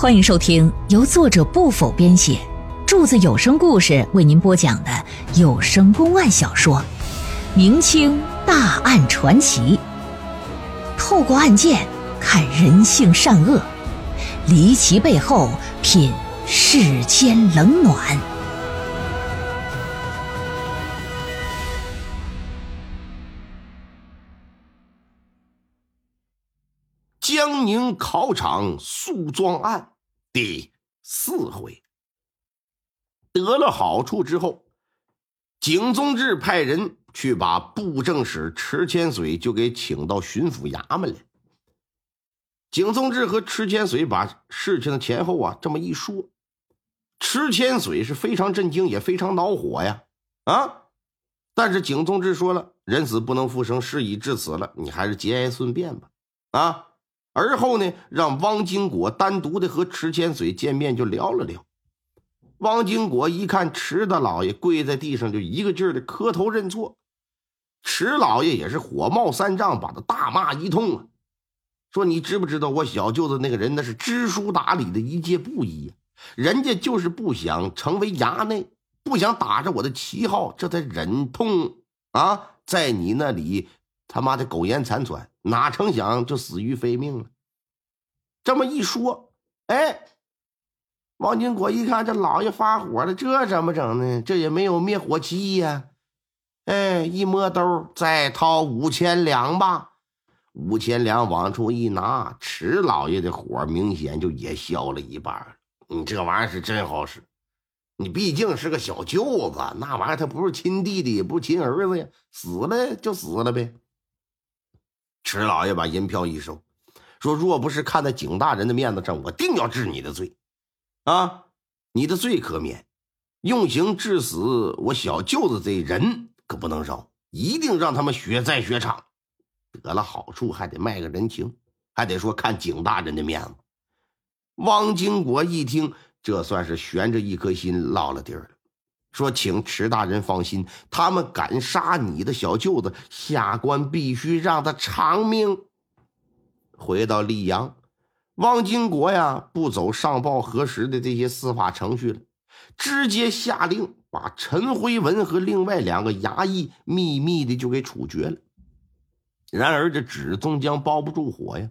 欢迎收听由作者不否编写，柱子有声故事为您播讲的有声公案小说《明清大案传奇》，透过案件看人性善恶，离奇背后品世间冷暖。江宁考场诉状案第四回得了好处之后，景宗志派人去把布政使池千水就给请到巡抚衙门来。景宗志和池千水把事情的前后啊这么一说，池千水是非常震惊，也非常恼火呀啊！但是景宗志说了，人死不能复生，事已至此了，你还是节哀顺变吧啊！而后呢，让汪金国单独的和池千水见面，就聊了聊。汪金国一看池大老爷跪在地上，就一个劲儿的磕头认错。池老爷也是火冒三丈，把他大骂一通啊，说：“你知不知道我小舅子那个人那是知书达理的一介布衣呀？人家就是不想成为衙内，不想打着我的旗号，这才忍痛啊，在你那里他妈的苟延残喘。”哪成想就死于非命了。这么一说，哎，王金国一看这老爷发火了，这怎么整呢？这也没有灭火器呀！哎，一摸兜，再掏五千两吧。五千两往出一拿，迟老爷的火明显就也消了一半。你这玩意儿是真好使，你毕竟是个小舅子，那玩意儿他不是亲弟弟，也不是亲儿子呀，死了就死了呗。池老爷把银票一收，说：“若不是看在景大人的面子上，我定要治你的罪。啊，你的罪可免，用刑致死我小舅子这人可不能饶，一定让他们血债血偿。得了好处还得卖个人情，还得说看景大人的面子。”汪金国一听，这算是悬着一颗心落了地儿了。说：“请池大人放心，他们敢杀你的小舅子，下官必须让他偿命。”回到溧阳，汪金国呀，不走上报核实的这些司法程序了，直接下令把陈辉文和另外两个衙役秘密的就给处决了。然而这纸终将包不住火呀，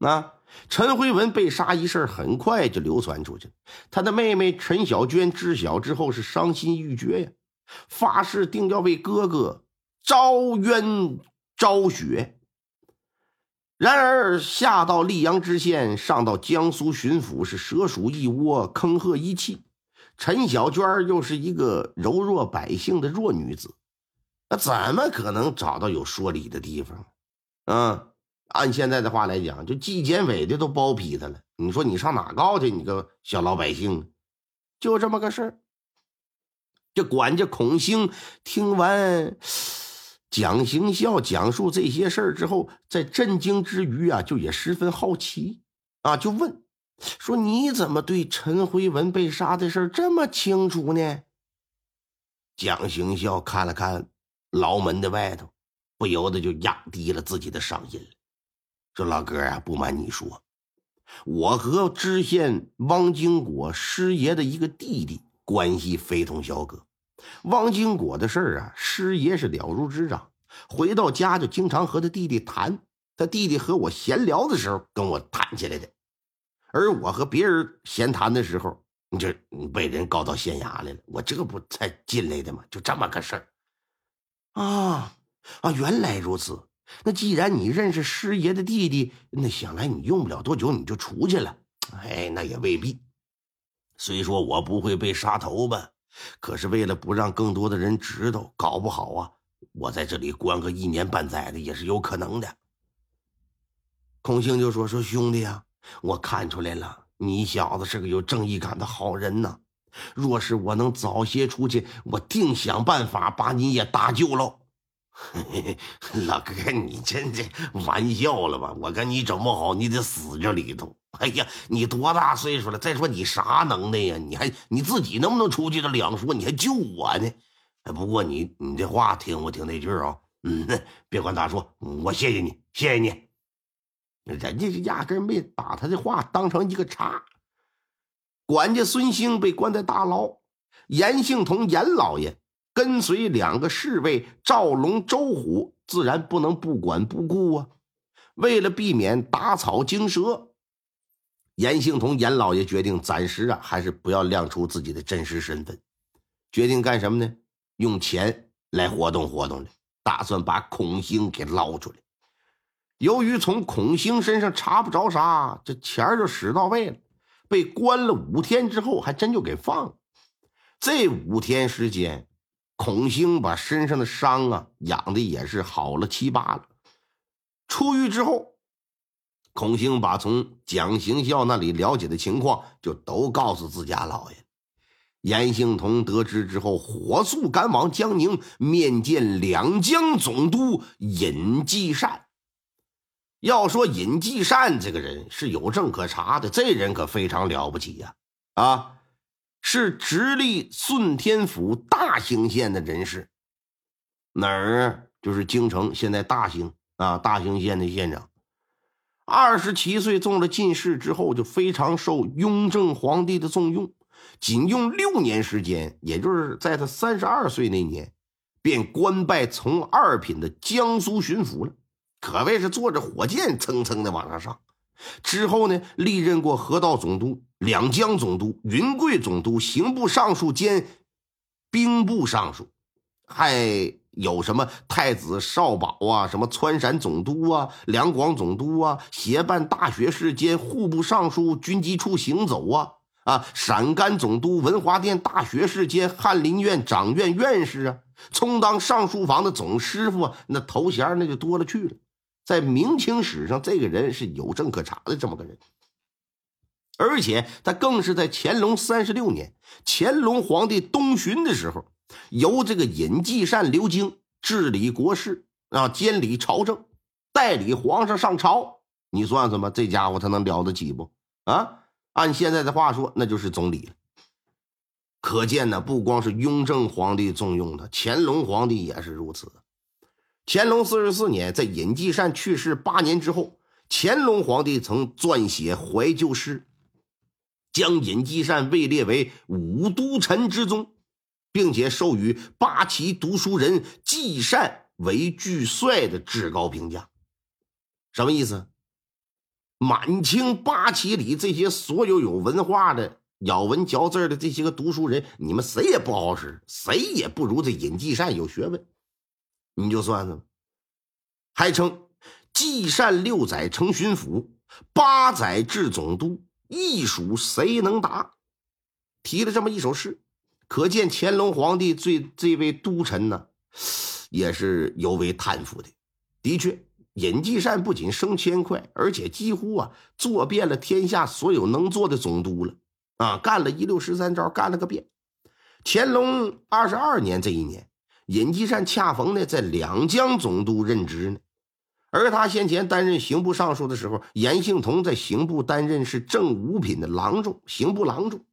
啊！陈辉文被杀一事很快就流传出去，他的妹妹陈小娟知晓之后是伤心欲绝呀，发誓定要为哥哥招冤昭雪。然而下到溧阳知县，上到江苏巡抚，是蛇鼠一窝，坑壑一气。陈小娟又是一个柔弱百姓的弱女子，那怎么可能找到有说理的地方？啊！按现在的话来讲，就纪检委的都包庇他了。你说你上哪告去？你个小老百姓，就这么个事儿。这管家孔兴听完蒋行孝讲述这些事儿之后，在震惊之余啊，就也十分好奇啊，就问说：“你怎么对陈辉文被杀的事儿这么清楚呢？”蒋行孝看了看牢门的外头，不由得就压低了自己的嗓音了。说老哥啊，不瞒你说，我和知县汪金国师爷的一个弟弟关系非同小可。汪金国的事儿啊，师爷是了如指掌。回到家就经常和他弟弟谈，他弟弟和我闲聊的时候跟我谈起来的。而我和别人闲谈的时候，你这被人告到县衙来了，我这不才进来的吗？就这么个事儿。啊啊，原来如此。那既然你认识师爷的弟弟，那想来你用不了多久你就出去了。哎，那也未必。虽说我不会被杀头吧，可是为了不让更多的人知道，搞不好啊，我在这里关个一年半载的也是有可能的。孔兴就说：“说兄弟呀，我看出来了，你小子是个有正义感的好人呐。若是我能早些出去，我定想办法把你也搭救喽。” 老哥，你真这玩笑了吧？我跟你整不好，你得死这里头。哎呀，你多大岁数了？再说你啥能耐呀？你还你自己能不能出去？这两说，你还救我呢？哎，不过你你这话听我听那句啊，嗯，别管咋说，我谢谢你，谢谢你。人家是压根没把他的话当成一个茬。管家孙兴被关在大牢，严庆同严老爷跟随两个侍卫赵龙、周虎，自然不能不管不顾啊。为了避免打草惊蛇，严兴同严老爷决定暂时啊，还是不要亮出自己的真实身份。决定干什么呢？用钱来活动活动的，打算把孔兴给捞出来。由于从孔兴身上查不着啥，这钱就使到位了。被关了五天之后，还真就给放了。这五天时间，孔兴把身上的伤啊养的也是好了七八了。出狱之后，孔兴把从蒋行孝那里了解的情况就都告诉自家老爷。严兴同得知之后，火速赶往江宁面见两江总督尹继善。要说尹继善这个人是有证可查的，这人可非常了不起呀！啊，是直隶顺天府大兴县的人士，哪儿？就是京城，现在大兴啊，大兴县的县长。二十七岁中了进士之后，就非常受雍正皇帝的重用。仅用六年时间，也就是在他三十二岁那年，便官拜从二品的江苏巡抚了，可谓是坐着火箭蹭蹭的往上上。之后呢，历任过河道总督、两江总督、云贵总督、刑部尚书兼兵部尚书，还有什么太子少保啊，什么川陕总督啊、两广总督啊，协办大学士兼户部尚书、军机处行走啊。啊，陕甘总督、文华殿大学士兼翰林院掌院院士啊，充当上书房的总师傅啊，那头衔那就多了去了。在明清史上，这个人是有证可查的这么个人，而且他更是在乾隆三十六年，乾隆皇帝东巡的时候，由这个尹继善留京治理国事啊，监理朝政，代理皇上上朝。你算算吧，这家伙他能了得起不？啊？按现在的话说，那就是总理了。可见呢，不光是雍正皇帝重用他，乾隆皇帝也是如此。乾隆四十四年，在尹继善去世八年之后，乾隆皇帝曾撰写怀旧诗，将尹继善位列为五都臣之宗，并且授予八旗读书人继善为巨帅的至高评价。什么意思？满清八旗里，这些所有有文化的、咬文嚼字的这些个读书人，你们谁也不好使，谁也不如这尹继善有学问。你就算算，还称继善六载成巡抚，八载至总督，一属谁能达？提了这么一首诗，可见乾隆皇帝对这位都臣呢，也是尤为叹服的。的确。尹继善不仅升迁快，而且几乎啊做遍了天下所有能做的总督了啊，干了一六十三招，干了个遍。乾隆二十二年这一年，尹继善恰逢呢在两江总督任职呢，而他先前担任刑部尚书的时候，严庆同在刑部担任是正五品的郎中，刑部郎中。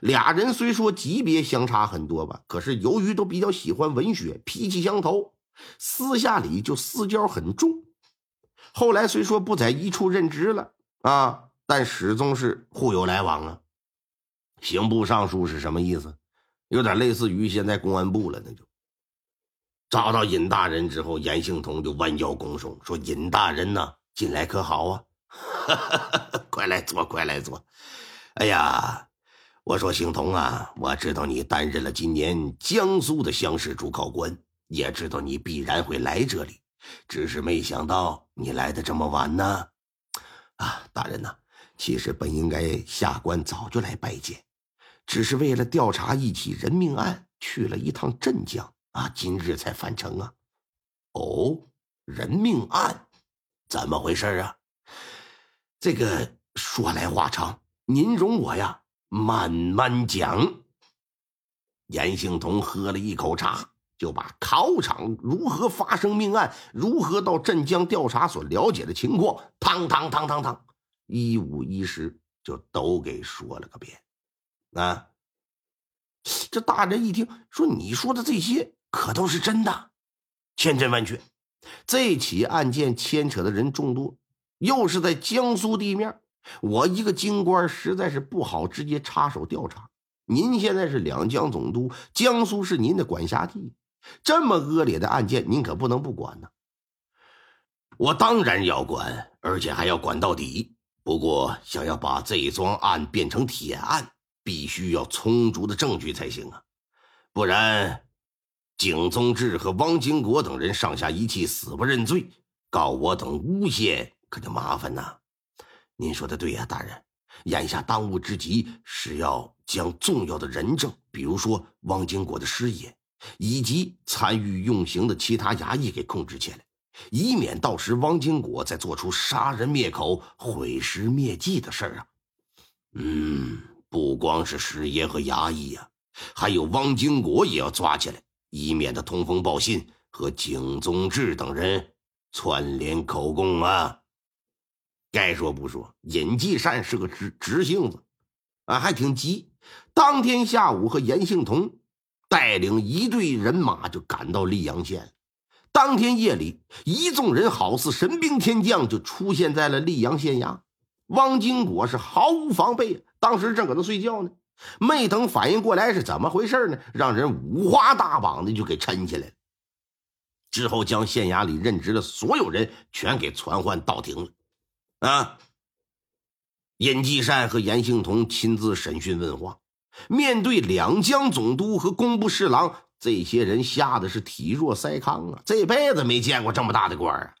俩人虽说级别相差很多吧，可是由于都比较喜欢文学，脾气相投。私下里就私交很重，后来虽说不在一处任职了啊，但始终是互有来往啊。刑部尚书是什么意思？有点类似于现在公安部了，那就找到尹大人之后，严兴同就弯腰拱手说：“尹大人呐，进来可好啊？快来坐，快来坐。哎呀，我说兴同啊，我知道你担任了今年江苏的乡试主考官。”也知道你必然会来这里，只是没想到你来的这么晚呢。啊，大人呐，其实本应该下官早就来拜见，只是为了调查一起人命案，去了一趟镇江啊，今日才返程啊。哦，人命案，怎么回事啊？这个说来话长，您容我呀慢慢讲。严兴同喝了一口茶。就把考场如何发生命案，如何到镇江调查所了解的情况，汤汤汤汤汤，一五一十就都给说了个遍。啊，这大人一听说，你说的这些可都是真的，千真万确。这起案件牵扯的人众多，又是在江苏地面，我一个京官实在是不好直接插手调查。您现在是两江总督，江苏是您的管辖地，这么恶劣的案件，您可不能不管呢。我当然要管，而且还要管到底。不过，想要把这桩案变成铁案，必须要充足的证据才行啊，不然，景宗志和汪金国等人上下一气，死不认罪，告我等诬陷，可就麻烦呐。您说的对呀，大人。眼下当务之急是要将重要的人证，比如说汪金国的师爷，以及参与用刑的其他衙役给控制起来，以免到时汪金国再做出杀人灭口、毁尸灭迹的事儿啊。嗯，不光是师爷和衙役呀，还有汪金国也要抓起来，以免他通风报信和景宗志等人串联口供啊。该说不说，尹继善是个直直性子，啊，还挺急。当天下午，和严庆同带领一队人马就赶到溧阳县。当天夜里，一众人好似神兵天将，就出现在了溧阳县衙。汪金国是毫无防备，当时正搁那睡觉呢，没等反应过来是怎么回事呢，让人五花大绑的就给抻起来了。之后，将县衙里任职的所有人全给传唤到庭了。啊！尹继善和严兴同亲自审讯问话，面对两江总督和工部侍郎，这些人吓得是体弱筛糠啊！这辈子没见过这么大的官啊！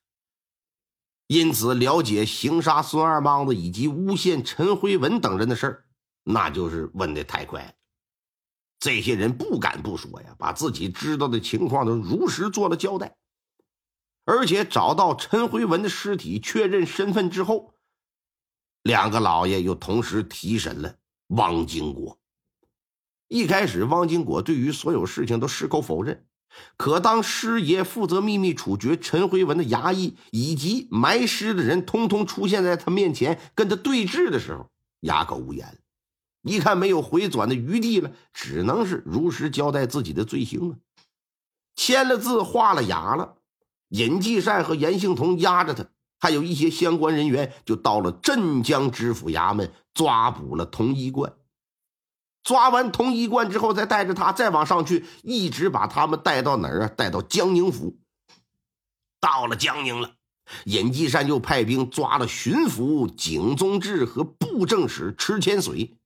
因此，了解行杀孙二莽子以及诬陷陈辉文等人的事儿，那就是问的太快。这些人不敢不说呀，把自己知道的情况都如实做了交代。而且找到陈辉文的尸体，确认身份之后，两个老爷又同时提审了汪经国。一开始，汪经国对于所有事情都矢口否认。可当师爷负责秘密处决陈辉文的衙役以及埋尸的人通通出现在他面前，跟他对峙的时候，哑口无言。一看没有回转的余地了，只能是如实交代自己的罪行啊，签了字，画了押了。尹继善和严兴同押着他，还有一些相关人员，就到了镇江知府衙门抓捕了童一贯。抓完童一贯之后，再带着他再往上去，一直把他们带到哪儿啊？带到江宁府。到了江宁了，尹继善又派兵抓了巡抚景宗志和布政使池千水，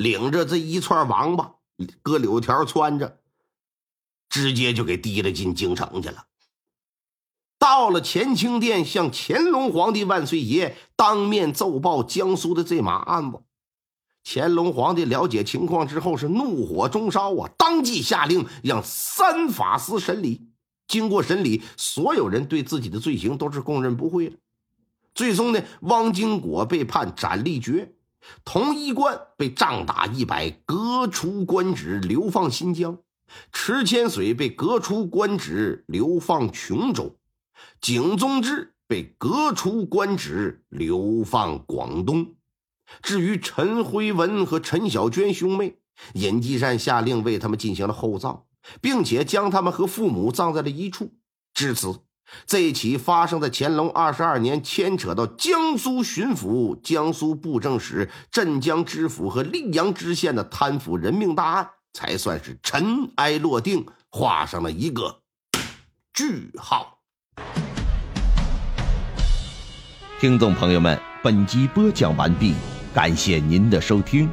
领着这一串王八，搁柳条穿着，直接就给提了进京城去了。到了乾清殿，向乾隆皇帝万岁爷当面奏报江苏的这码案子。乾隆皇帝了解情况之后，是怒火中烧啊，当即下令让三法司审理。经过审理，所有人对自己的罪行都是供认不讳的。最终呢，汪经国被判斩立决，童一贯被杖打一百，革除官职，流放新疆；池千水被革除官职，流放琼州。景宗志被革除官职，流放广东。至于陈辉文和陈小娟兄妹，尹继善下令为他们进行了厚葬，并且将他们和父母葬在了一处。至此，这起发生在乾隆二十二年、牵扯到江苏巡抚、江苏布政使、镇江知府和溧阳知县的贪腐人命大案，才算是尘埃落定，画上了一个句号。听众朋友们，本集播讲完毕，感谢您的收听。